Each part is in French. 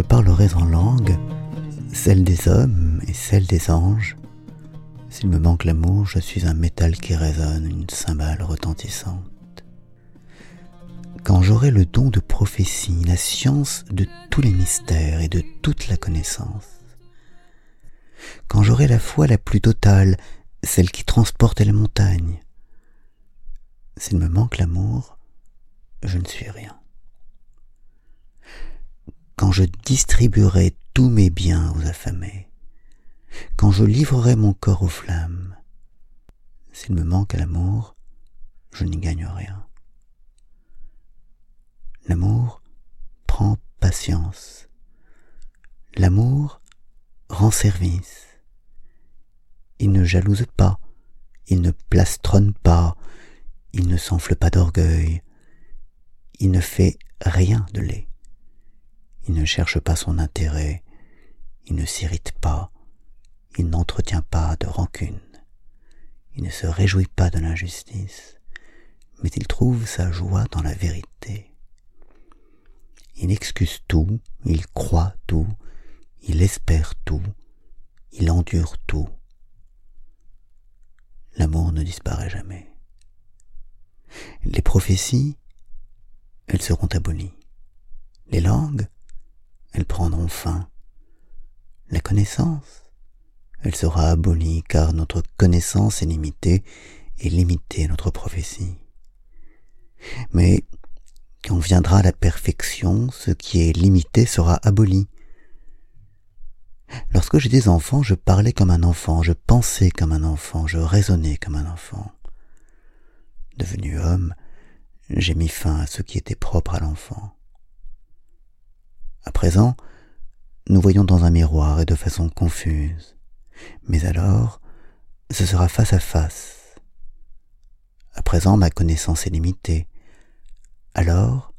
Je parlerai en langue, celle des hommes et celle des anges, s'il me manque l'amour, je suis un métal qui résonne, une cymbale retentissante. Quand j'aurai le don de prophétie, la science de tous les mystères et de toute la connaissance, quand j'aurai la foi la plus totale, celle qui transporte les montagnes, s'il me manque l'amour, je ne suis rien. Quand je distribuerai tous mes biens aux affamés, quand je livrerai mon corps aux flammes, s'il me manque l'amour, je n'y gagne rien. L'amour prend patience. L'amour rend service. Il ne jalouse pas, il ne plastronne pas, il ne s'enfle pas d'orgueil, il ne fait rien de laid. Il ne cherche pas son intérêt, il ne s'irrite pas, il n'entretient pas de rancune, il ne se réjouit pas de l'injustice, mais il trouve sa joie dans la vérité. Il excuse tout, il croit tout, il espère tout, il endure tout. L'amour ne disparaît jamais. Les prophéties, elles seront abolies. Les langues, elles prendront fin. La connaissance, elle sera abolie car notre connaissance est limitée et limitée notre prophétie. Mais quand viendra la perfection, ce qui est limité sera aboli. Lorsque j'étais enfant, je parlais comme un enfant, je pensais comme un enfant, je raisonnais comme un enfant. Devenu homme, j'ai mis fin à ce qui était propre à l'enfant. À présent, nous voyons dans un miroir et de façon confuse. Mais alors, ce sera face à face. À présent, ma connaissance est limitée. Alors,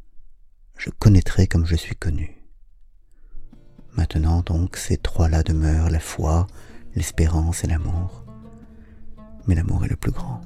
je connaîtrai comme je suis connu. Maintenant donc, ces trois-là demeurent la foi, l'espérance et l'amour. Mais l'amour est le plus grand.